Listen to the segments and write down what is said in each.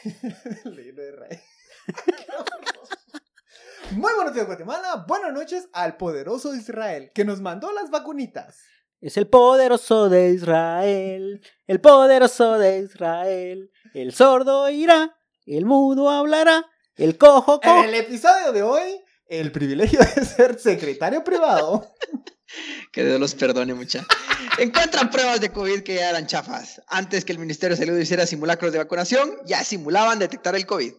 Muy buenos días, Guatemala. Buenas noches al poderoso Israel que nos mandó las vacunitas. Es el poderoso de Israel, el poderoso de Israel. El sordo irá, el mudo hablará, el cojo En el episodio de hoy, el privilegio de ser secretario privado. Que Dios los perdone mucha. Encuentran pruebas de COVID que ya eran chafas. Antes que el Ministerio de Salud hiciera simulacros de vacunación, ya simulaban detectar el COVID.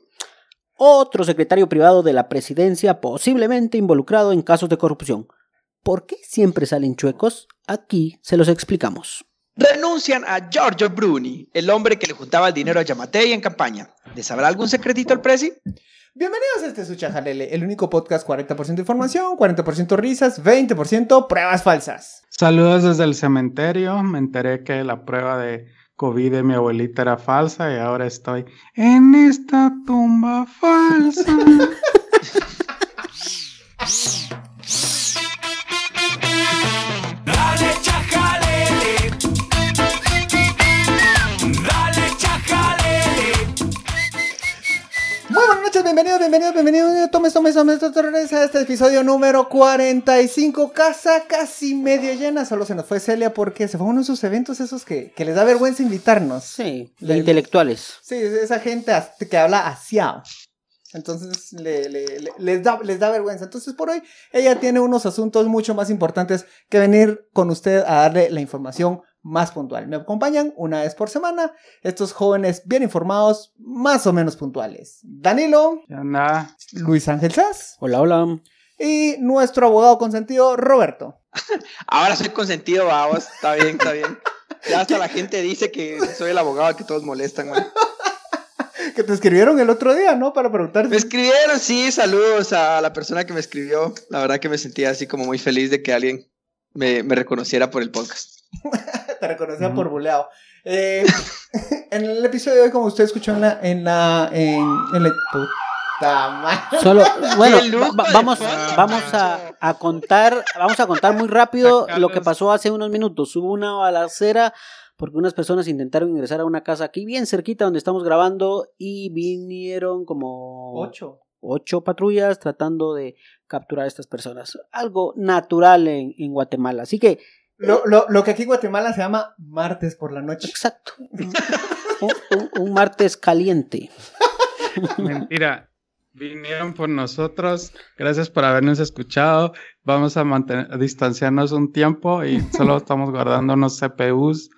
Otro secretario privado de la presidencia posiblemente involucrado en casos de corrupción. ¿Por qué siempre salen chuecos? Aquí se los explicamos. Renuncian a Giorgio Bruni, el hombre que le juntaba el dinero a Yamatei en campaña. ¿Le sabrá algún secretito al presi? Bienvenidos a este Suchajalele, el único podcast 40% información, 40% risas, 20% pruebas falsas. Saludos desde el cementerio. Me enteré que la prueba de COVID de mi abuelita era falsa y ahora estoy en esta tumba tomes a este episodio número 45. Casa casi medio llena. Solo se nos fue Celia porque se fue a uno de sus eventos esos que, que les da vergüenza invitarnos. Sí, de intelectuales. Sí, esa gente que habla asiao. Entonces le- le- le- les, da, les da vergüenza. Entonces por hoy ella tiene unos asuntos mucho más importantes que venir con usted a darle la información más puntual. Me acompañan una vez por semana estos jóvenes bien informados, más o menos puntuales. Danilo. Luis Ángel Sass Hola, hola. y nuestro abogado consentido Roberto. Ahora soy consentido, vamos. Está bien, está bien. Ya hasta la gente dice que soy el abogado que todos molestan, güey. Que te escribieron el otro día, ¿no? Para preguntar Me escribieron, sí, saludos a la persona que me escribió. La verdad que me sentía así como muy feliz de que alguien me, me reconociera por el podcast. te reconocía por buleado. Eh, en el episodio de hoy, como usted escuchó en la. En la. En, en la puta madre. Solo, bueno, va- vamos, vamos a, a contar, vamos a contar muy rápido lo que pasó hace unos minutos. Hubo una balacera porque unas personas intentaron ingresar a una casa aquí bien cerquita donde estamos grabando y vinieron como Ocho. ocho patrullas tratando de capturar a estas personas. Algo natural en, en Guatemala. Así que, Lo, lo, lo que aquí en Guatemala se llama martes por la noche. exacto. un, un- un martes caliente. Mentira. Vinieron por nosotros. Gracias por habernos escuchado. Vamos a mantener, a distanciarnos un tiempo y solo estamos guardando unos CPUs.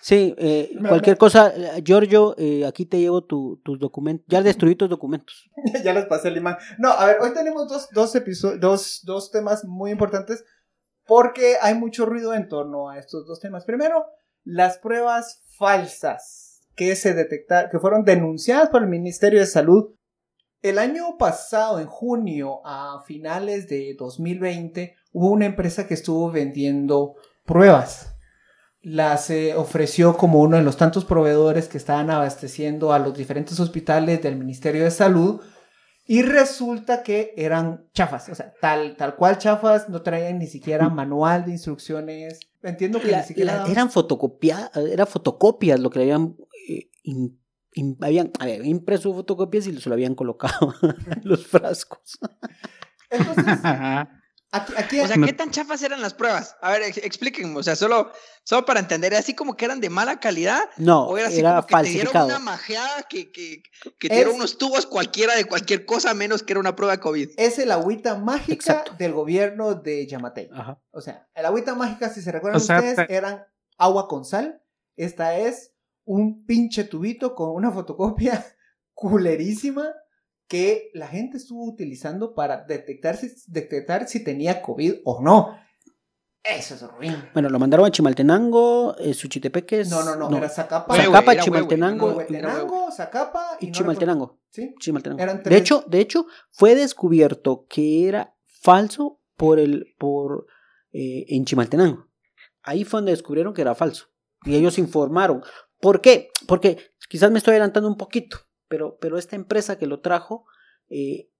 Sí, eh, No, cualquier cosa, eh, Giorgio, eh, aquí te llevo tu- tus documentos. Ya destruí tus documentos. ya les pasé el imán. No, a ver, hoy tenemos dos, dos, episodios, dos, dos temas muy importantes porque hay mucho ruido en torno a estos dos temas. Primero, las pruebas falsas que se detectaron, que fueron denunciadas por el Ministerio de Salud. El año pasado, en junio, a finales de 2020, hubo una empresa que estuvo vendiendo pruebas. Las eh, ofreció como uno de los tantos proveedores que estaban abasteciendo a los diferentes hospitales del Ministerio de Salud. Y resulta que eran chafas, o sea, tal, tal cual chafas, no traían ni siquiera manual de instrucciones. Entiendo que La- ni siquiera... la- eran fotocopia, era fotocopias lo que le habían, eh, habían, impreso fotocopias y se lo habían colocado en los frascos. Entonces. Aquí, aquí- O sea, ¿qué tan chafas eran las pruebas? A ver, ex- explíquenme. O sea, solo, solo para entender, ¿así como que eran de mala calidad? No, ¿O era así era como que te dieron falsificado. una majeada que, que, que te dieron unos tubos cualquiera de cualquier cosa menos que era una prueba de COVID? es el agüita mágica Exacto. del gobierno de Yamatei. Ajá. O sea, el agüita mágica, si se recuerdan O sea, ustedes, te- eran agua con sal. Esta es un pinche tubito con una fotocopia culerísima que la gente estuvo utilizando para detectar si, detectar si tenía COVID o no. Eso es ruin. Bueno, lo mandaron a Chimaltenango, eh, Suchitepeques. No, no, no, era Zacapa. Zacapa, era Chimaltenango Huehuetenango, Zacapa y, y no Chimaltenango. recuerdo- ¿Sí? Chimaltenango. Eran De hecho, de hecho, fue descubierto que era falso por el, por eh, en Chimaltenango. Ahí fue donde descubrieron que era falso. Y ellos informaron. ¿Por qué? Porque quizás me estoy adelantando un poquito, pero, pero esta empresa que lo trajo, eh,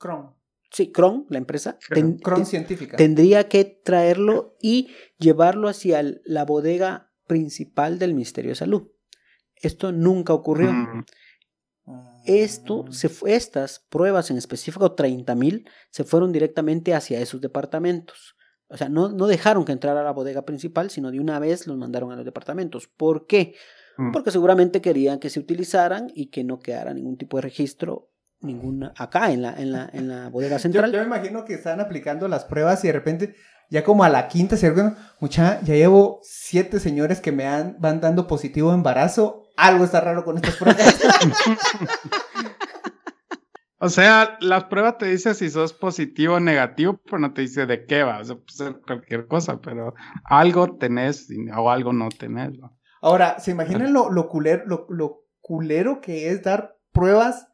Chrome. sí, Cron, la empresa, ten- Chrome ten- científica. tendría que traerlo y llevarlo hacia el- la bodega principal del Ministerio de Salud. Esto nunca ocurrió. Mm, Esto se fue, estas pruebas en específico, 30.000, se fueron directamente hacia esos departamentos. O sea, no, no dejaron que entrara a la bodega principal, sino de una vez los mandaron a los departamentos. ¿Por qué? Mm. Porque seguramente querían que se utilizaran y que no quedara ningún tipo de registro ninguna acá en la, en la, en la bodega Yo, central. yo me imagino que están aplicando las pruebas y de repente, ya como a la quinta, se mucha, ya llevo siete señores que me han- van dando positivo embarazo. Algo está raro con estas pruebas. O sea, la prueba te dice si sos positivo o negativo, pero no te dice de qué va. O sea, puede ser cualquier cosa, pero algo tenés o algo no tenés. ¿no? Ahora, ¿se imaginan lo, lo, culero, lo, lo culero que es dar pruebas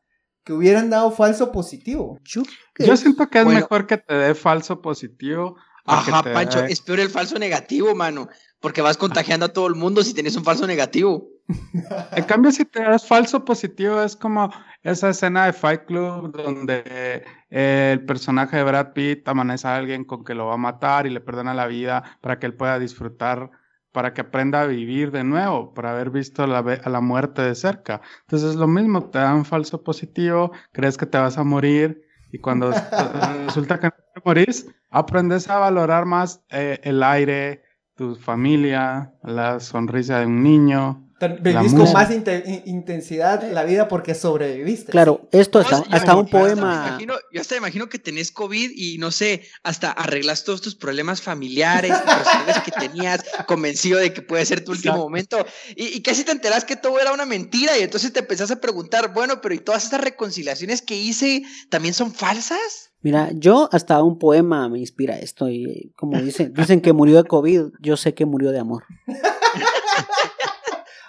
que hubieran dado falso positivo? Yo, Yo siento que es Bueno. mejor que te dé falso positivo. Ajá, te Pancho, es peor el falso negativo, mano. Porque vas contagiando a todo el mundo si tienes un falso negativo. En cambio, si te das falso positivo, es como esa escena de Fight Club donde eh, el personaje de Brad Pitt amanece a alguien con que lo va a matar y le perdona la vida para que él pueda disfrutar, para que aprenda a vivir de nuevo, por haber visto la, a la muerte de cerca. Entonces es lo mismo, te dan falso positivo, crees que te vas a morir y cuando resulta que no te morís, aprendes a valorar más eh, el aire, tu familia, la sonrisa de un niño. Vivís con más inte- in- intensidad la vida porque sobreviviste. claro, esto hasta, hasta yo- un yo hasta me poema. imagino- yo hasta imagino que tenés COVID y no sé, hasta arreglas todos tus problemas familiares, personales que tenías, convencido de que puede ser tu último Exacto. momento. Y, y casi te enterás que todo era una mentira y entonces te empezás a preguntar, bueno, pero ¿y todas estas reconciliaciones que hice también son falsas? Mira, yo hasta un poema me inspira esto y como dicen, dicen que murió de COVID, yo sé que murió de amor.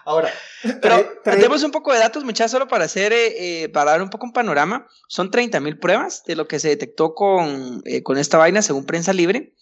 Ahora, Pero tenemos un poco de datos, muchachos, solo para hacer, eh, para dar un poco un panorama. Son 30 mil pruebas de lo que se detectó con, eh, con esta vaina, según prensa libre.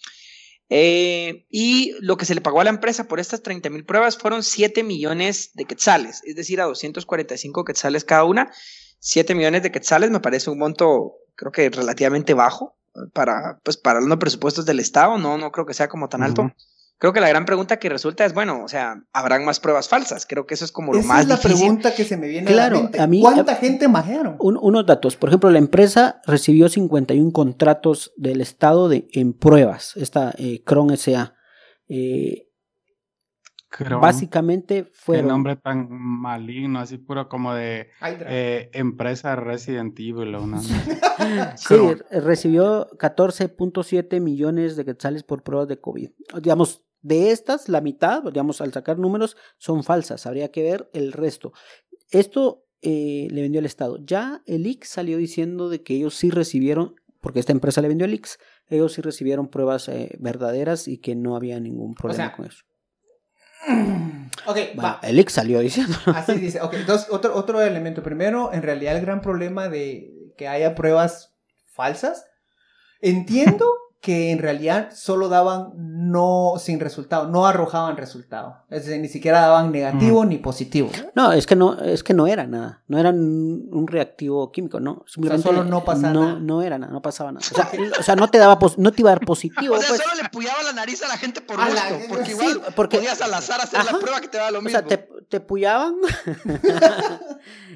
Eh, y lo que se le pagó a la empresa por estas 30 mil pruebas fueron 7 millones de quetzales, es decir, a 245 quetzales cada una. 7 millones de quetzales me parece un monto, creo que relativamente bajo eh, para, pues, para los presupuestos del Estado. No, no creo que sea como tan alto. Creo que la gran pregunta que resulta es, bueno, o sea, ¿habrán más pruebas falsas? Creo que eso es como lo esa más es la difícil. pregunta que se me viene Claro, a la mente. a mí- ¿Cuánta a- gente majearon? Un- unos datos, por ejemplo, la empresa recibió 51 contratos del Estado de, en pruebas, esta eh, Cron SA. Eh, Creo, básicamente Qué fueron... nombre tan maligno, así puro como de eh, empresa Resident Evil o una. Sí, recibió 14.7 millones de quetzales por pruebas de COVID. Digamos, de estas, la mitad, digamos, al sacar números, son falsas. Habría que ver el resto. Esto eh, le vendió el Estado. Ya el IX salió diciendo de que ellos sí recibieron, porque esta empresa le vendió el IX, ellos sí recibieron pruebas eh, verdaderas y que no había ningún problema sea, con eso. Ok, Bueno, va. el IX salió diciendo. Así dice. Ok, entonces, otro, otro elemento. Primero, en realidad, el gran problema de que haya pruebas falsas. Entiendo que en realidad solo daban no sin resultado, no arrojaban resultado. Es decir, ni siquiera daban negativo ni positivo. No, es que no, es que no era nada. No era un reactivo químico, no. Simplemente solo no pasaba no, nada. No era nada, no pasaba nada. O sea, o sea, no te daba pos- no te iba a dar positivo. O sea, pues. solo le puyaba la nariz a la gente por la- gusto, porque sí, igual porque- podías al azar hacer Ajá. la prueba que te da lo O mismo. sea, te, te puyaban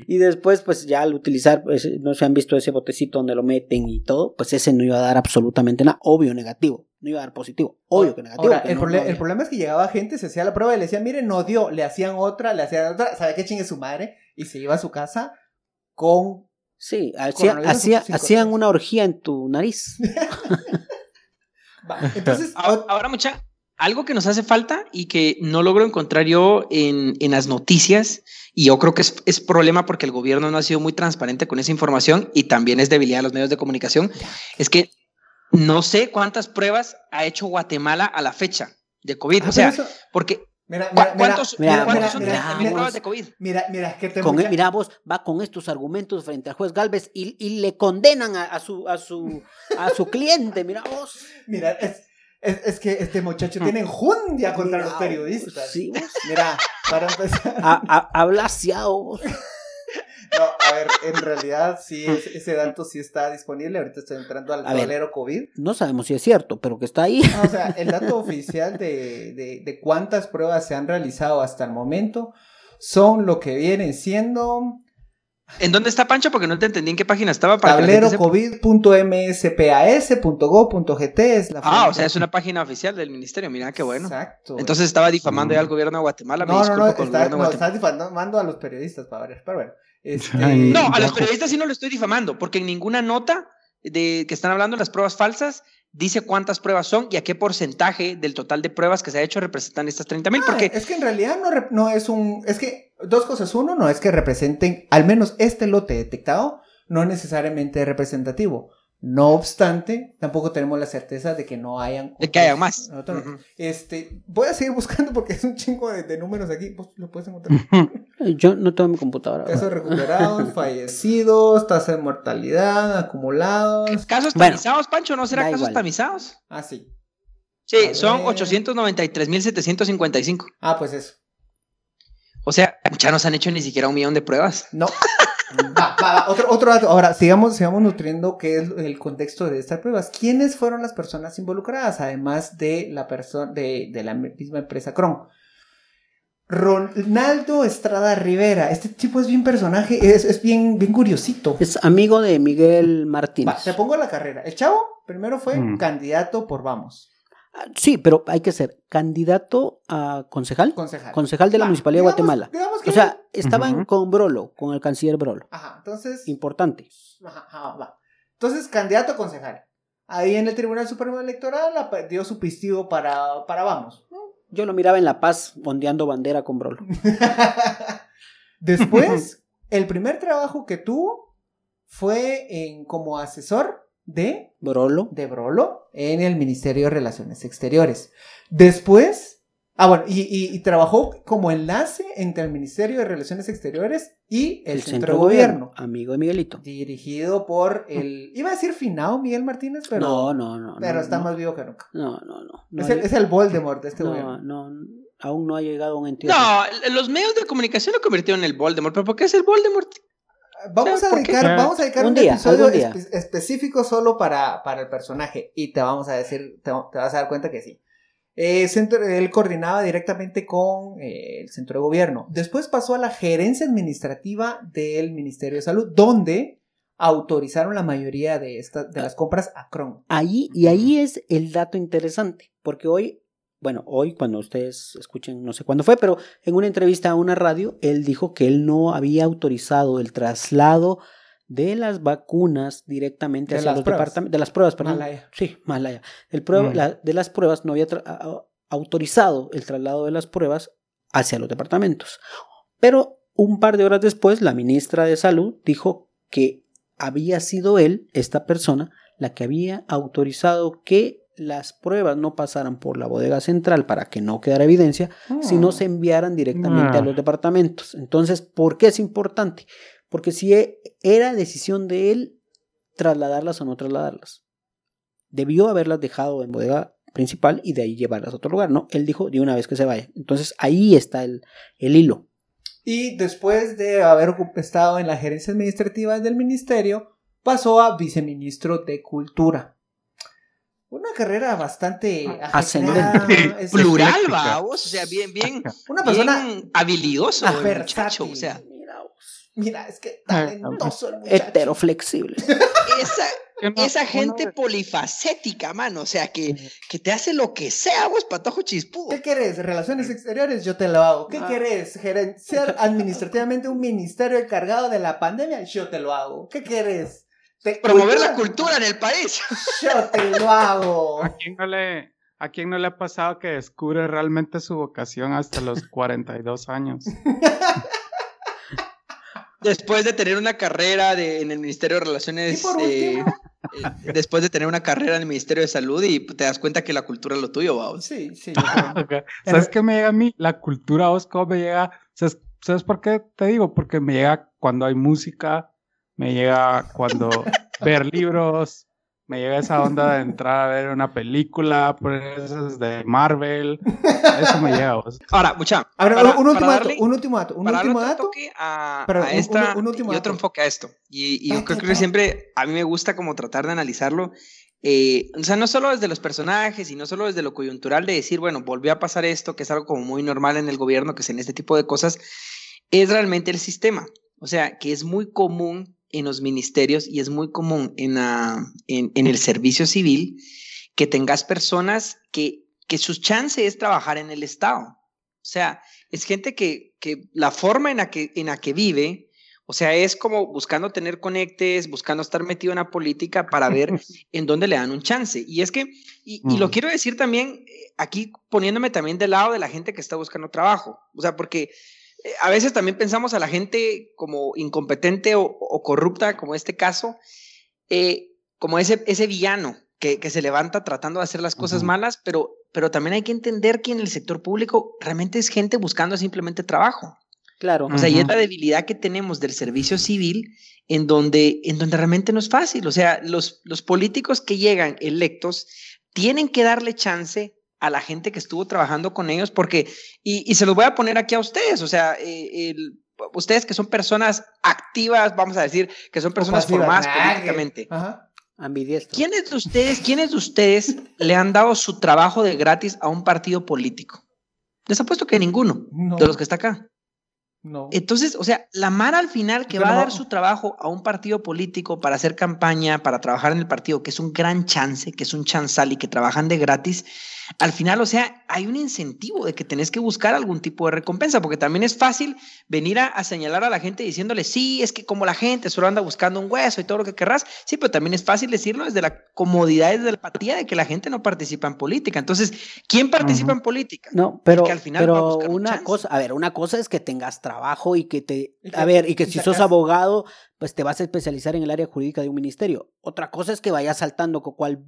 y después, pues ya al utilizar, pues, no se han visto ese botecito donde lo meten y todo, pues ese no iba a dar absolutamente nada, obvio negativo, no iba a dar positivo, obvio que negativo. Ahora, que el, no- proble- no el había. problema es que llegaba gente, se hacía la prueba y le decían, mire, no dio, le hacían otra, le hacían otra, ¿sabe qué chingue su madre? Y se iba a su casa con... Sí, hacía- hacía- hacían una orgía en tu nariz. Va, Entonces, Ahora, ahora, mucha, algo que nos hace falta y que no logro encontrar yo en, en las noticias, y yo creo que es, es problema porque el gobierno no ha sido muy transparente con esa información y también es debilidad de los medios de comunicación, es que no sé cuántas pruebas ha hecho Guatemala a la fecha de COVID. Ah, o sea, eso- porque mira, ¿cu- mira, mira, ¿cuántos, mira, cuántos son mira, 30 mira, pruebas de COVID? mira, mira, que te Con, mucha- mira vos, va con estos argumentos frente al juez Galvez y, y le condenan a, a su, a, su, a su cliente, mira vos. Mira, es, es, es que este muchacho tiene enjundia contra Mira, los periodistas. Sí, vos. Mira, para empezar. Ha, ha- ha blaseado, vos. No, a ver, en realidad sí, es- ese dato sí está disponible. Ahorita estoy entrando al tablero COVID. No sabemos si es cierto, pero que está ahí. No, o sea, el dato oficial de, de, de cuántas pruebas se han realizado hasta el momento son lo que vienen siendo ¿En dónde está Pancho? Porque no te entendí en qué página estaba. Para que la gente sepa. tablerocovid.mspas.go.gt es la Ah, o sea, es una página oficial del ministerio. Mira qué bueno. Exacto. Entonces estaba difamando ya al gobierno de Guatemala. Me no, no, no, con está, no, estás difamando a los periodistas para ver, pero bueno. Este, No, a los periodistas sí no lo estoy difamando, porque en ninguna nota de que están hablando de las pruebas falsas dice cuántas pruebas son y a qué porcentaje del total de pruebas que se ha hecho representan estas 30 mil. Ah, Porque es que en realidad no, no es un. Es que dos cosas. Uno, no es que representen, al menos este lote detectado, no necesariamente es representativo. No obstante, tampoco tenemos la certeza de que no hayan. De que otros- haya más. Este, voy a seguir buscando porque es un chingo de, de números aquí. Vos lo puedes encontrar. Yo no tengo mi computadora. Casos recuperados, fallecidos, tasa de mortalidad, acumulados. casos Bueno, tamizados, Pancho, ¿no será casos igual. tamizados? Ah, sí. Sí, A son ver. 893.755. Ah, pues eso. O sea, ya no se han hecho ni siquiera un millón de pruebas. No. Va, va, va, Otro, otro dato. Ahora, sigamos, sigamos nutriendo qué es el contexto de estas pruebas. ¿Quiénes fueron las personas involucradas? Además de la persona de, de la misma empresa Cron. Ronaldo Estrada Rivera. Este tipo es bien personaje, es, es bien, bien curiosito. Es amigo de Miguel Va, Martínez. te pongo la carrera. El chavo primero fue Mm. candidato por Vamos. Sí, pero hay que ser candidato a concejal. Concejal. Concejal de la Municipalidad de Guatemala. digamos que- O sea, estaban con Brolo, con el canciller Brolo. Ajá, entonces. Importante. Ajá, ajá, va. Entonces, candidato a concejal. Ahí en el Tribunal Supremo Electoral dio su pistigo para, para Vamos. Yo lo miraba en La Paz ondeando bandera con Brolo. Después, el primer trabajo que tuvo fue en, como asesor de, Brolo. de Brolo en el Ministerio de Relaciones Exteriores. Después, ah, bueno, y, y- y trabajó como enlace entre el Ministerio de Relaciones Exteriores y el, Centro, de Gobierno. Amigo de Miguelito. Dirigido por el. Iba a decir Finao Miguel Martínez, pero. no, no, no. pero no, está no. más vivo que nunca. No, no, no. no es, el, hay- es el Voldemort de este no, gobierno. no, aún no ha llegado a un entierro. No, los medios de comunicación lo convirtieron en el Voldemort. ¿Pero por qué es el Voldemort? Vamos a dedicar, vamos a dedicar un, un día, episodio algún día. espe- específico solo para, para el personaje. Y te vamos a decir, te, te vas a dar cuenta que sí. Eh, centro- él coordinaba directamente con eh, el centro de gobierno. Después pasó a la gerencia administrativa del Ministerio de Salud, donde autorizaron la mayoría de estas de las compras a Cron. Ahí, y ahí es el dato interesante, porque hoy, bueno, hoy cuando ustedes escuchen, no sé cuándo fue, pero en una entrevista a una radio, él dijo que él no había autorizado el traslado de las vacunas directamente De hacia los departamentos, de las pruebas, perdón. Malaya. Sí, Malaya. El prueba- Mm. la- de las pruebas no había autorizado el traslado de las pruebas hacia los departamentos. Pero un par de horas después, la ministra de Salud dijo que había sido él, esta persona, la que había autorizado que las pruebas no pasaran por la bodega central para que no quedara evidencia, sino se enviaran directamente Ah. a los departamentos. Entonces, ¿por qué es importante? Porque si e- era decisión de él trasladarlas o no trasladarlas. Debió haberlas dejado en bodega principal y de ahí llevarlas a otro lugar, ¿no? Él dijo de una vez que se vaya. Entonces ahí está el, el hilo. Y después de haber estado en la gerencia administrativa del ministerio, pasó a viceministro de Cultura. Una carrera bastante Ascendente. ajetreada, es- Plural, ecléctica. va, vos. O sea, bien, bien, Una persona. bien habilidoso el versátil. muchacho. O sea, Mira, es que talentoso el muchacho. Heteroflexible. esa, no- esa gente polifacética, mano. O sea, que, que te hace lo que sea, vos, patojo chispudo. ¿Qué querés? ¿Relaciones exteriores? Yo te lo hago. ¿Qué Ah. querés? Geren- ¿Ser administrativamente un ministerio encargado de la pandemia? Yo te lo hago. ¿Qué querés? ¿Te- Promover la cultura en el país. Yo te lo hago. ¿A quién no le, a quién no le ha pasado que descubre realmente su vocación hasta los 42 años? Después de tener una carrera de, en el Ministerio de Y Relaciones, por eh, eh, después de tener una carrera en el Ministerio de Salud y te das cuenta que la cultura es lo tuyo, vamos. sí, sí. ¿Sabes qué me llega a mí? La cultura, vos, cómo me llega. ¿Sabes, ¿Sabes por qué te digo? Porque me llega cuando hay música, me llega cuando ver libros, me llega esa onda de entrar a ver una película, poner esas de Marvel. Eso me llega, vos. Ahora, mucha. Para- un último dato, un último dato, un último otro dato. a, Pero a un- esta un último y otro enfoque a esto. Y, yo creo que siempre a mí me gusta como tratar de analizarlo. eh, o sea, no solo desde los personajes y no solo desde lo coyuntural de decir, bueno, volvió a pasar esto, que es algo como muy normal en el gobierno, que es en este tipo de cosas, es realmente el sistema. O sea, que es muy común en los ministerios y es muy común en, la- en, en el servicio civil que tengas personas que, que su chance es trabajar en el Estado. O sea, es gente que, que la forma en la que, en la que vive, o sea, es como buscando tener conectes, buscando estar metido en la política para ver en dónde le dan un chance. Y es que, y, y lo Mm. quiero decir también, eh, aquí poniéndome también del lado de la gente que está buscando trabajo. O sea, porque a veces también pensamos a la gente como incompetente o, o corrupta, como este caso, eh, como ese, ese villano que, que se levanta tratando de hacer las cosas malas, pero, pero también hay que entender que en el sector público realmente es gente buscando simplemente trabajo. Claro. O sea, y es la debilidad que tenemos del servicio civil en donde, en donde realmente no es fácil. O sea, los, los políticos que llegan electos tienen que darle chance a la gente que estuvo trabajando con ellos porque, y, y se los voy a poner aquí a ustedes, o sea, eh, el- ustedes que son personas activas, vamos a decir, que son personas Pasiva, formadas nah, políticamente. Ajá. Ambidiestro. ¿Quiénes de ustedes, quiénes de ustedes le han dado su trabajo de gratis a un partido político? Les apuesto que ninguno No. de los que está acá. No. Entonces, o sea, la Mara al final que Pero va a dar su trabajo a un partido político para hacer campaña, para trabajar en el partido, que es un gran chance, que es un chanzal y que trabajan de gratis, al final, o sea, hay un incentivo de que tenés que buscar algún tipo de recompensa, porque también es fácil venir a, a señalar a la gente diciéndole, sí, es que como la gente solo anda buscando un hueso y todo lo que querrás, sí, pero también es fácil decirlo desde la comodidad, desde la apatía de que la gente no participa en política. Entonces, ¿quién participa en política? No, pero, que al final va a pero buscar un una cosa, a ver, una cosa es que tengas trabajo y que te, que- a ver, y que si sos abogado, pues te vas a especializar en el área jurídica de un ministerio. Otra cosa es que vayas saltando con cual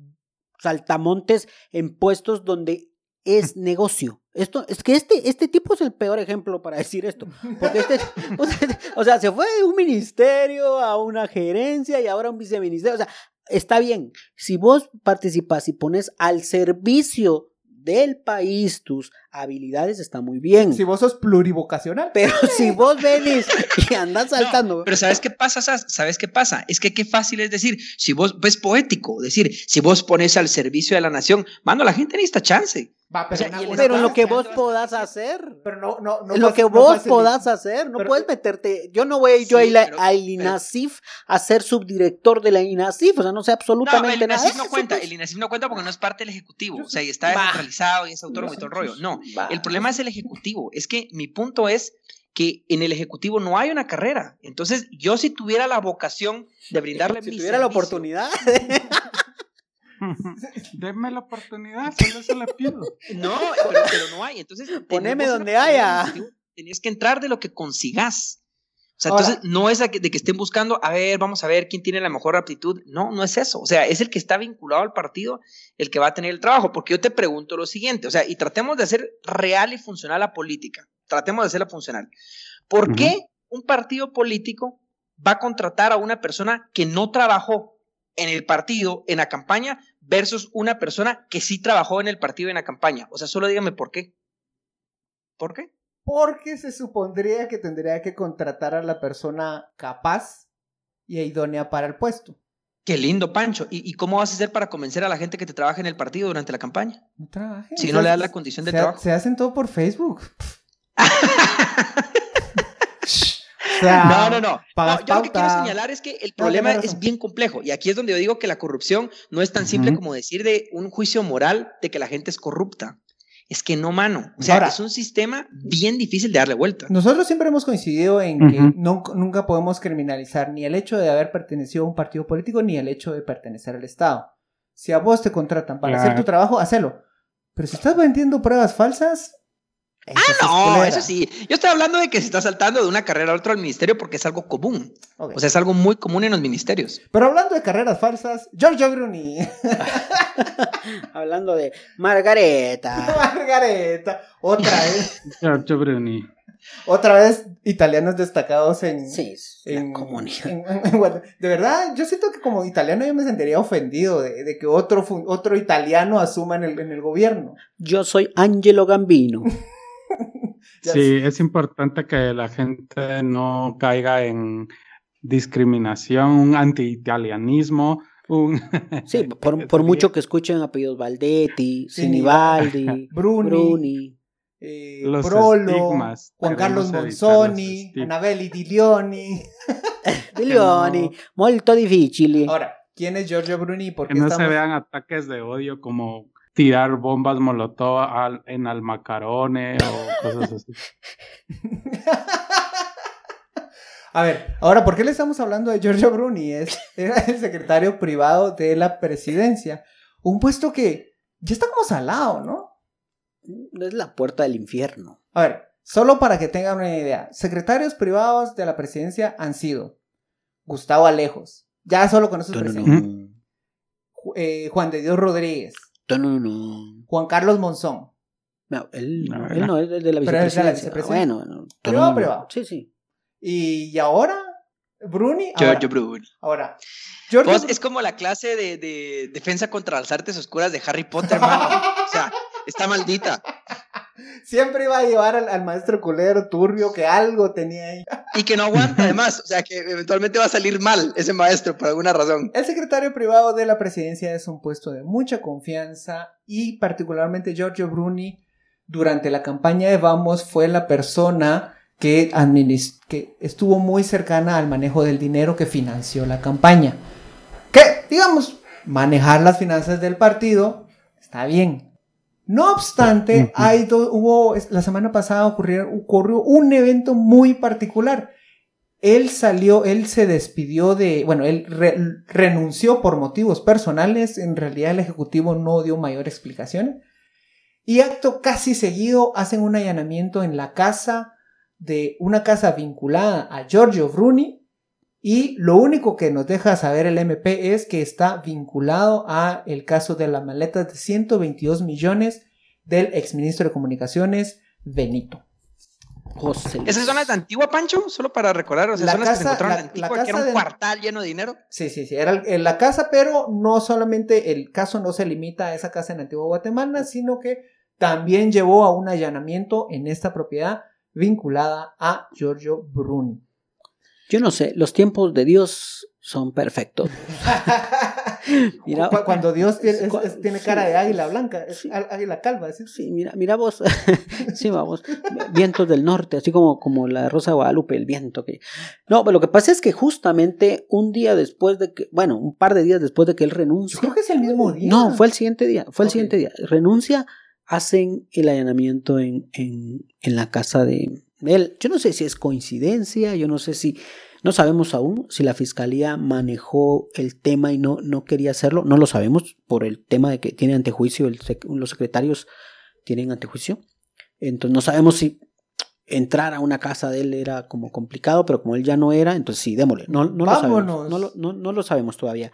saltamontes en puestos donde es negocio. Esto, es que este, este tipo es el peor ejemplo para decir esto. Porque este, o sea, o sea, se fue de un ministerio a una gerencia y ahora un viceministerio. O sea, está bien. Si vos participas y pones al servicio del país tus habilidades, está muy bien. Si vos sos plurivocacional. Pero si vos venís y andas No, saltando. pero ¿sabes qué pasa? Sas? ¿Sabes qué pasa? Es que qué fácil es decir, si vos, es poético, decir, si vos pones al servicio de la nación, mano, la gente necesita chance. Va, pero, O sea, lo que vos podás hacer. Pero no, no, no lo que no vos podás hacer, no Pero- puedes meterte. Yo no voy a ir yo a ir a- INASIF ser subdirector de la INASIF, o sea, no sé No, absolutamente el nada. INASIF no cuenta, pues. el INASIF no cuenta porque no es parte del Ejecutivo, o sea, y está descentralizado y es autónomo y todo el rollo. No, el problema es el Ejecutivo, es que mi punto es que en el Ejecutivo no hay una carrera. Entonces, yo si tuviera la vocación de brindarle si mi tuviera la oportunidad. Denme la oportunidad, solo se la pido. No, pero, pero no hay. Entonces, Poneme donde haya. Tenías que entrar de lo que consigas. O sea, entonces no es de que, estén buscando, a ver, vamos a ver quién tiene la mejor aptitud. No, no es eso. O sea, es el que está vinculado al partido el que va a tener el trabajo. Porque yo te pregunto lo siguiente, o sea, y tratemos de hacer real y funcional la política. Tratemos de hacerla funcional. ¿Por qué un partido político va a contratar a una persona que no trabajó en el partido, en la campaña, versus una persona que sí trabajó en el partido, en la campaña? O sea, solo dígame por qué. ¿Por qué? Porque se supondría que tendría que contratar a la persona capaz y idónea para el puesto. Qué lindo, Pancho. ¿Y, y cómo vas a hacer para convencer a la gente que te trabaja en el partido durante la campaña? No trabajen. Si no le das la condición de se, trabajo. Se hacen todo por Facebook. O sea, No, no, no. No, yo lo que quiero señalar es que el problema es bien complejo. Y aquí es donde yo digo que la corrupción no es tan simple como decir de un juicio moral de que la gente es corrupta. Es que no, mano. O sea, Ahora- es un sistema bien difícil de darle vuelta. Nosotros siempre hemos coincidido en que no- nunca podemos criminalizar ni el hecho de haber pertenecido a un partido político ni el hecho de pertenecer al Estado. Si a vos te contratan para hacer tu trabajo, hacelo. Pero si estás vendiendo pruebas falsas. Eso sí es Ah, No, eso sí. Yo estoy hablando de que se está saltando de una carrera a otra al ministerio porque es algo común. O sea, es algo muy común en los ministerios. Pero hablando de carreras falsas, Giorgio Bruni, Hablando de Margareta. Margareta, otra vez, Giorgio Bruni. otra vez italianos destacados en, Sí, en, comunidad. en-. De verdad, yo siento que como italiano yo me sentiría ofendido de, de que otro, otro italiano asuma en el, en el gobierno. Yo soy Angelo Gambino. Sí, es importante que la gente no caiga en discriminación, un anti-italianismo, un... Sí, por, por mucho que escuchen apellidos Valdetti, Sinibaldi, Bruni. Bruni. eh, Los Prolo, estigmas Juan Carlos Monzoni, estigmas. Anabeli Di Leoni. Milioni, molto difficili. Ahora, ¿quién es Giorgio Bruni? ¿Por Que no se vean ataques de odio como tirar bombas molotov al- en almacarone o cosas así. A ver, ahora, ¿por qué le estamos hablando de Giorgio Bruni? Es, era el secretario privado de la presidencia. Un puesto que ya está como salado, ¿no? Es la puerta del infierno. A ver, solo para que tengan una idea. Secretarios privados de la presidencia han sido Gustavo Alejos. Ya solo con esos No, no, presentes. no. Ju- eh, Juan de Dios Rodríguez. Juan Carlos Monzón. No, él, no, él no, es de la Pero es de la vicepresidencia. vicepresidencia. Bueno, privado. Sí, sí. Y, y ahora, Bruni. Ahora, Giorgio Bruni. ahora, Giorgio Vos, es como la clase de, de defensa contra las artes oscuras de Harry Potter, hermano. O sea, está maldita. siempre iba a llevar al, al maestro culero turbio que algo tenía ahí. Y que no aguanta, además. O sea, que eventualmente va a salir mal ese maestro por alguna razón. El secretario privado de la presidencia es un puesto de mucha confianza y particularmente Giorgio Bruni durante la campaña de Vamos fue la persona que, que estuvo muy cercana al manejo del dinero que financió la campaña. Que, digamos, manejar las finanzas del partido está bien. No obstante, hay do- hubo, la semana pasada ocurrió, ocurrió un evento muy particular. Él salió, él se despidió de, bueno, él re- renunció por motivos personales, en realidad el Ejecutivo no dio mayor explicación. Y acto casi seguido hacen un allanamiento en la casa de una casa vinculada a Giorgio Bruni y lo único que nos deja saber el MP es que está vinculado a el caso de las maletas de 122 millones del exministro de Comunicaciones Benito. José. ¿Esas son las de Antigua, Pancho? Solo para recordar, o sea, La son las que se casa- encontraron en la- Antigua, la que era casa un del- cuartal lleno de dinero. Sí, sí, sí, era el- en la casa, pero no solamente el caso no se limita a esa casa en Antigua Guatemala, sino que también llevó a un allanamiento en esta propiedad vinculada a Giorgio Bruni. Yo no sé, los tiempos de Dios son perfectos. Mira- Cu- Cuando Dios tiene, es- Cu- es- tiene sí. cara de águila blanca, es Sí. á- águila calva, ¿sí? Sí, mira, mira vos. sí, vamos. Vientos del norte, así como, como la Rosa de Guadalupe, el viento que. No, pero lo que pasa es que justamente un día después de que, bueno, un par de días después de que él Yo renuncia. creo que es el mismo día. No, fue el siguiente día, fue el siguiente día. Renuncia, hacen el allanamiento en, en, en la casa de él. Yo no sé si es coincidencia, yo no sé si, no sabemos aún si la fiscalía manejó el tema y no, no quería hacerlo, no lo sabemos por el tema de que tiene antejuicio, el sec- los secretarios tienen antejuicio. Entonces no sabemos si entrar a una casa de él era como complicado, pero como él ya no era, entonces sí, démosle. No, no lo sabemos. Vámonos. No lo, no- no lo sabemos todavía.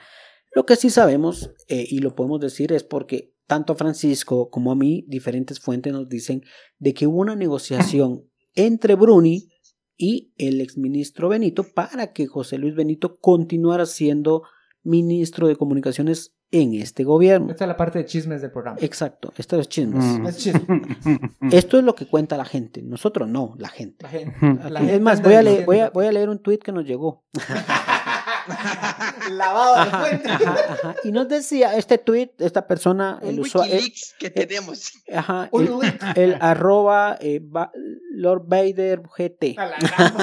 Lo que sí sabemos, eh, y lo podemos decir, es porque tanto a Francisco como a mí, diferentes fuentes nos dicen de que hubo una negociación entre Bruni y el exministro Benito para que José Luis Benito continuara siendo ministro de comunicaciones en este gobierno. Esta es la parte de chismes del programa. Exacto, esto es chismes. Mm. Es chisme. Esto es lo que cuenta la gente, nosotros no, la gente. La gente, Ujú. la es gente más, voy a, leer, diciendo- voy, a, voy a leer un tuit que nos llegó. Lavado de fuente. ajá, ajá. Y nos decía este tweet, esta persona, el Un usuario, Wikileaks que tenemos. ajá, Un el, el arroba eh, Ba- Lord Vader GT. A la gran-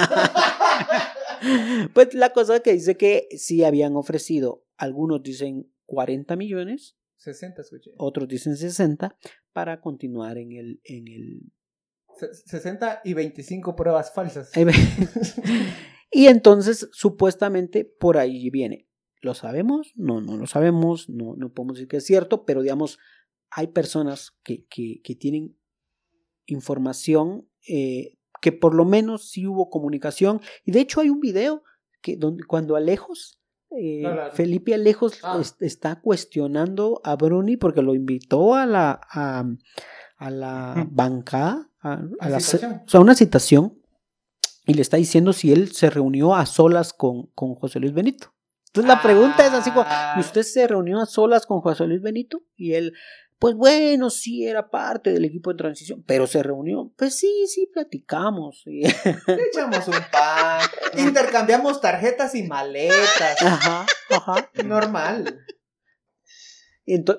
Pues la cosa que dice que sí habían ofrecido, algunos dicen 40 millones, 60 escuché. otros dicen 60, para continuar en el... En el... Se- 60 y 25 pruebas falsas. Y entonces, supuestamente, por ahí viene. ¿Lo sabemos? No, no lo sabemos, no, no podemos decir que es cierto, pero digamos, hay personas que, que, que tienen información eh, que por lo menos sí hubo comunicación. Y de hecho hay un video que donde cuando Alejos, eh, No, Felipe Alejos Ah. es- está cuestionando a Bruni porque lo invitó a la, a, a la bancada, a, a la ce- Citación. o sea, una citación, y le está diciendo si él se reunió a solas con, con José Luis Benito. Entonces la pregunta es así como, Ah. ¿y usted se reunió a solas con José Luis Benito? Y él, pues bueno, sí era parte del equipo de transición, pero se reunió. Pues sí, sí, platicamos. Le echamos un pan. Intercambiamos tarjetas y maletas. Ajá, ajá. Normal.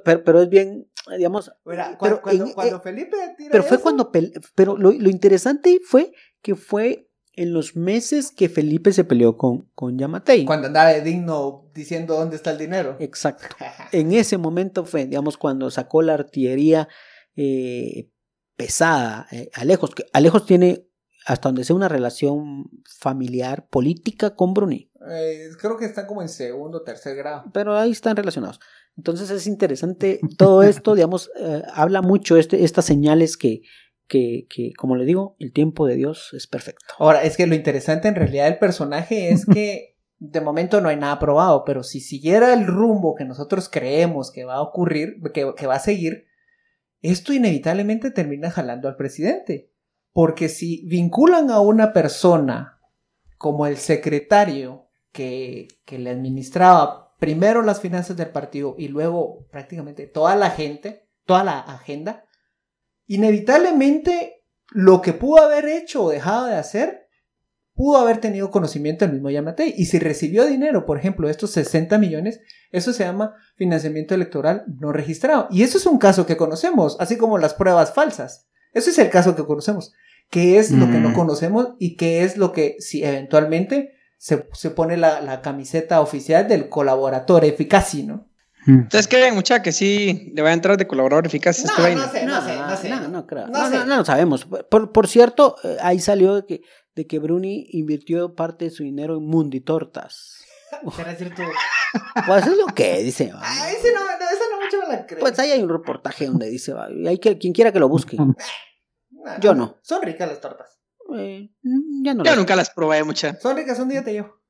Pero, pero es bien, digamos, Mira, Pero cuando, cuando, en- cuando eh, Felipe tira pero fue eso, cuando, pero lo, lo interesante fue que fue en los meses que Felipe se peleó con, con Yamatei. Cuando andaba de digno diciendo dónde está el dinero. Exacto. En ese momento fue, digamos, cuando sacó la artillería eh, pesada. eh, Alejos, que Alejos tiene, hasta donde sea, una relación familiar, política con Bruni. Eh, creo que están como en segundo tercer grado. pero ahí están relacionados. Entonces es interesante todo esto, digamos, eh, habla mucho este, estas señales que, que, que, como le digo, el tiempo de Dios es perfecto. Ahora, es que lo interesante en realidad del personaje es que de momento no hay nada probado, pero si siguiera el rumbo que nosotros creemos que va a ocurrir, que, que va a seguir, esto inevitablemente termina jalando al presidente. Porque si vinculan a una persona como el secretario que, que le administraba primero las finanzas del partido y luego prácticamente toda la gente, toda la agenda, inevitablemente lo que pudo haber hecho o dejado de hacer, pudo haber tenido conocimiento del mismo Yamatei. Y si recibió dinero, por ejemplo, estos 60 millones, eso se llama financiamiento electoral no registrado. Y eso es un caso que conocemos, así como las pruebas falsas. Eso es el caso que conocemos. ¿Qué es lo que no Mm. conocemos y qué es lo que si eventualmente se, se pone la, la camiseta oficial del colaborador eficaz, ¿no? Entonces creen, mucha, que sí le va a entrar de colaborador eficaz a este No, vaina. no sé, no sé, no sé. No, no creo. No No, sé. no, no lo sabemos. Por, por cierto, eh, ahí salió de que, de que Bruni invirtió parte de su dinero en Munditortas. ¿Será cierto? Pues es lo que dice. Ah, ese no, no, esa no mucho me la creo. Pues ahí hay un reportaje donde dice, hay que, quien quiera que lo busque. No, yo no. Son ricas las tortas. Eh, mm, ya no Yo las- nunca las probé mucha. Son ricas, un día te llevo.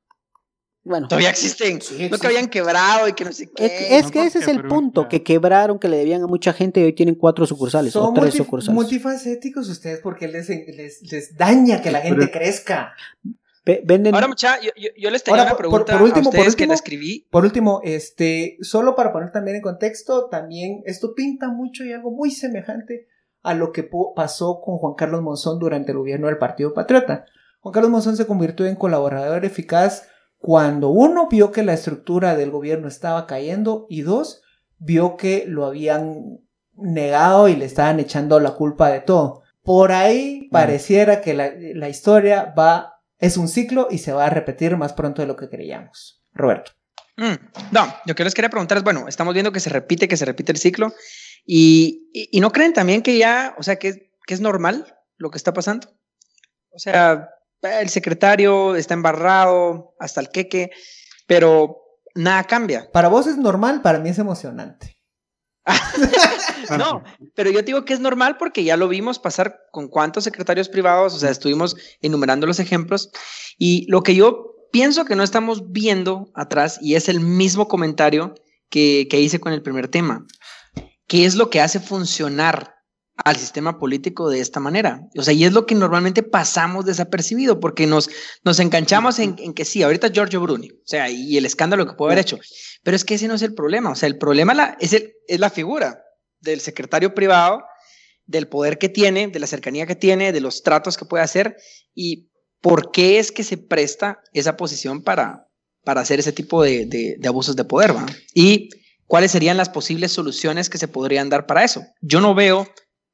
Bueno, Todavía existen. Sí, no que habían quebrado y que no sé qué. es que, es No, que ese es el punto, que quebraron, que le debían a mucha gente y hoy tienen cuatro sucursales o tres multi- sucursales. multifacéticos ustedes porque les, les, les daña que la gente Pero- crezca. Ve- venden Ahora, mucha, yo, yo, yo les tenía Ahora, una pregunta por último, a por ustedes que último- la escribí. Por último, este, solo para poner también en contexto, también esto pinta mucho y algo muy semejante a lo que pasó con Juan Carlos Monzón durante el gobierno del Partido Patriota. Juan Carlos Monzón se convirtió en colaborador eficaz cuando uno vio que la estructura del gobierno estaba cayendo y dos, vio que lo habían negado y le estaban echando la culpa de todo. Por ahí pareciera que la, la historia va, es un ciclo y se va a repetir más pronto de lo que creíamos. Roberto. Mm, no, yo que les quería preguntar es, bueno, estamos viendo que se repite, que se repite el ciclo. Y, y, y no creen también que ya, o sea, que, que es normal lo que está pasando. O sea, el secretario está embarrado hasta el queque, pero nada cambia. Para vos es normal, para mí es emocionante. No, pero yo te digo que es normal porque ya lo vimos pasar con cuántos secretarios privados, o sea, estuvimos enumerando los ejemplos y lo que yo pienso que no estamos viendo atrás y es el mismo comentario que, que hice con el primer tema, ¿qué es lo que hace funcionar al sistema político de esta manera? O sea, y es lo que normalmente pasamos desapercibido porque nos, nos enganchamos en, en que sí, ahorita Giorgio Bruni, o sea, y el escándalo que puede haber hecho, pero es que ese no es el problema, o sea, el problema la, es, el, es la figura del secretario privado, del poder que tiene, de la cercanía que tiene, de los tratos que puede hacer y por qué es que se presta esa posición para, para hacer ese tipo de, de, de abusos de poder, ¿va? Y cuáles serían las posibles soluciones que se podrían dar para eso. Yo no veo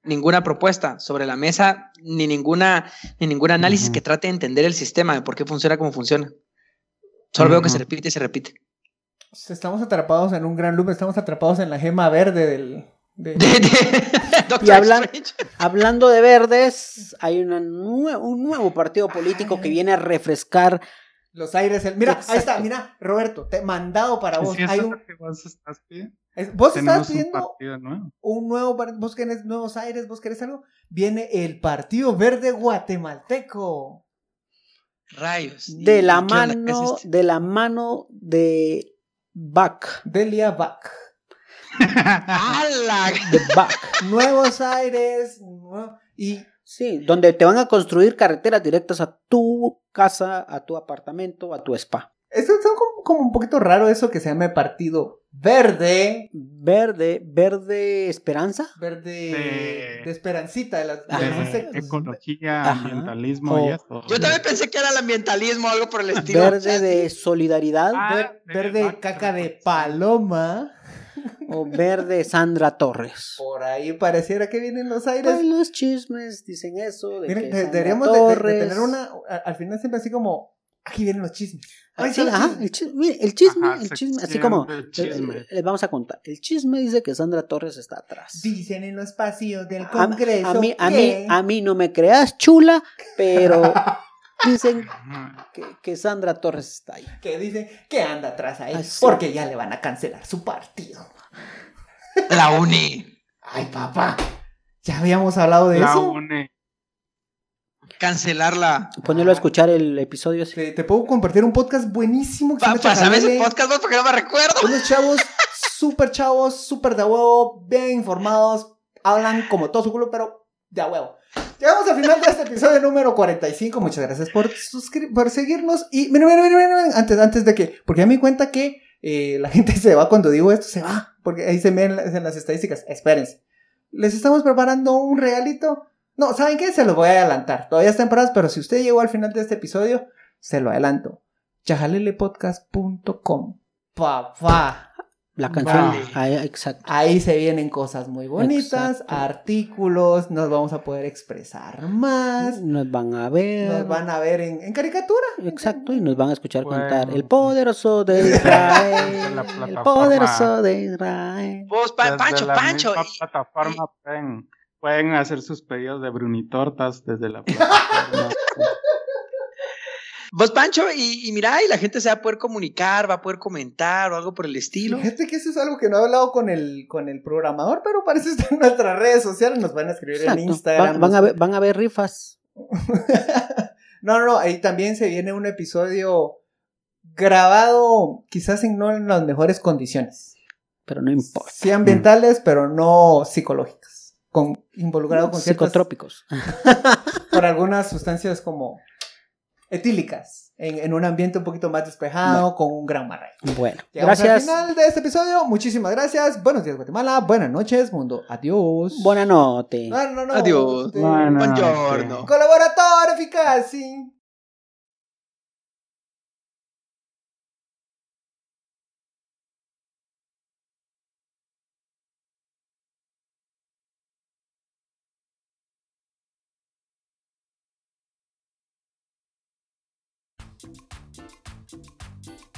ninguna propuesta sobre la mesa, ni ninguna, ni ningún análisis que trate de entender el sistema, de por qué funciona como funciona. Solo veo que se repite y se repite. Estamos atrapados en un gran loop, estamos atrapados en la gema verde del... de- De- de- Doctor Y hablan-. Hablando de verdes, hay una nue- un nuevo partido político que viene a refrescar. Los aires, el- mira, ahí está, mira, Roberto, te mandado para vos. Hay un- que vos estás. Es- vos Tenemos estás un viendo partido nuevo. un nuevo, vos querés nuevos aires, vos querés algo. Viene el Partido Verde Guatemalteco. Rayos. De ¿Y la mano, de la mano de Bach. Delia Bach. ¡Hala! De Bach. Nuevos aires. Y Sí, donde te van a construir carreteras directas a tu casa, a tu apartamento, a tu spa. Esto es como, como un poquito raro eso que se llame Partido Verde. Verde, verde esperanza. Verde De- de esperancita de las, de ecología, Ajá. ambientalismo O- y eso. Yo también pensé que era el ambientalismo o algo por el estilo. Verde de solidaridad. Ah, Ver- de verde caca de paloma. o verde Sandra Torres. Por ahí pareciera que vienen los aires. Pues los chismes dicen eso. De Miren, que de- Sandra deberíamos de, de- de Torres- tener una. Al final siempre así como. Aquí vienen los chismes. Ay, Sí, ajá, el chisme, mire, el chisme, Ajá, el se chisme, así como les vamos a contar. El chisme dice que Sandra Torres está atrás. Dicen en los pasillos del Congreso. a mí, a, mí, que- a mí no me creas chula, pero dicen que, que Sandra Torres está ahí. que dicen que anda atrás ahí. Así. Porque ya le van a cancelar su partido. La uni. Ay, papá. Ya habíamos hablado de La eso. une. Cancelarla. Ponerlo a escuchar el episodio ese. Te, te puedo compartir un podcast buenísimo que se Pa llama pásame ese Chajalele. podcast vos, porque no me recuerdo. Unos chavos súper chavos, súper de huevo, bien informados, hablan como todo su culo, pero de a huevo. Llegamos al final de este episodio número 45. Muchas gracias por, suscri- por seguirnos. Y miren, miren, miren, antes, antes de que, porque ya me di cuenta que eh, la gente se va cuando digo esto, se va, porque ahí se ven en las estadísticas. Espérense. Les estamos preparando un regalito. No, ¿saben qué? Se los voy a adelantar. Todavía está en pero si usted llegó al final de este episodio, se lo adelanto. chajalelepodcast.com. Papá. La canción. Vale. ahí, exacto. Ahí se vienen cosas muy bonitas, Exacto. artículos, nos vamos a poder expresar más, Nos van a ver. nos van a ver en, en caricatura. Exacto, y nos van a escuchar Bueno. cantar El poderoso de Israel. la el poderoso de Israel. Vos, pa- Desde Pancho, la Pancho. misma y- plataforma pueden hacer sus pedidos de brunitortas desde la plataforma. Vos, Pancho, y, y mira, y la gente se va a poder comunicar, va a poder comentar o algo por el estilo. Fíjate que eso es algo que no he hablado con el, con el programador, pero parece estar en nuestras redes sociales, nos van a escribir en. Instagram. Van, van a ver, van a ver rifas. no, no, no, ahí también se viene un episodio grabado quizás en no en las mejores condiciones. Pero no importa. Sí ambientales, pero no psicológicas. Con, involucrado con ciertas Psicotrópicos. por algunas sustancias como etílicas en, en un ambiente un poquito más despejado con un gran marrón. Bueno, Llegamos gracias. al final de este episodio. Muchísimas gracias. Buenos días, Guatemala. Buenas noches, mundo. Adiós. Buena noche. No, no, no. Adiós. Buongiorno. noche. Colaborador Thank you.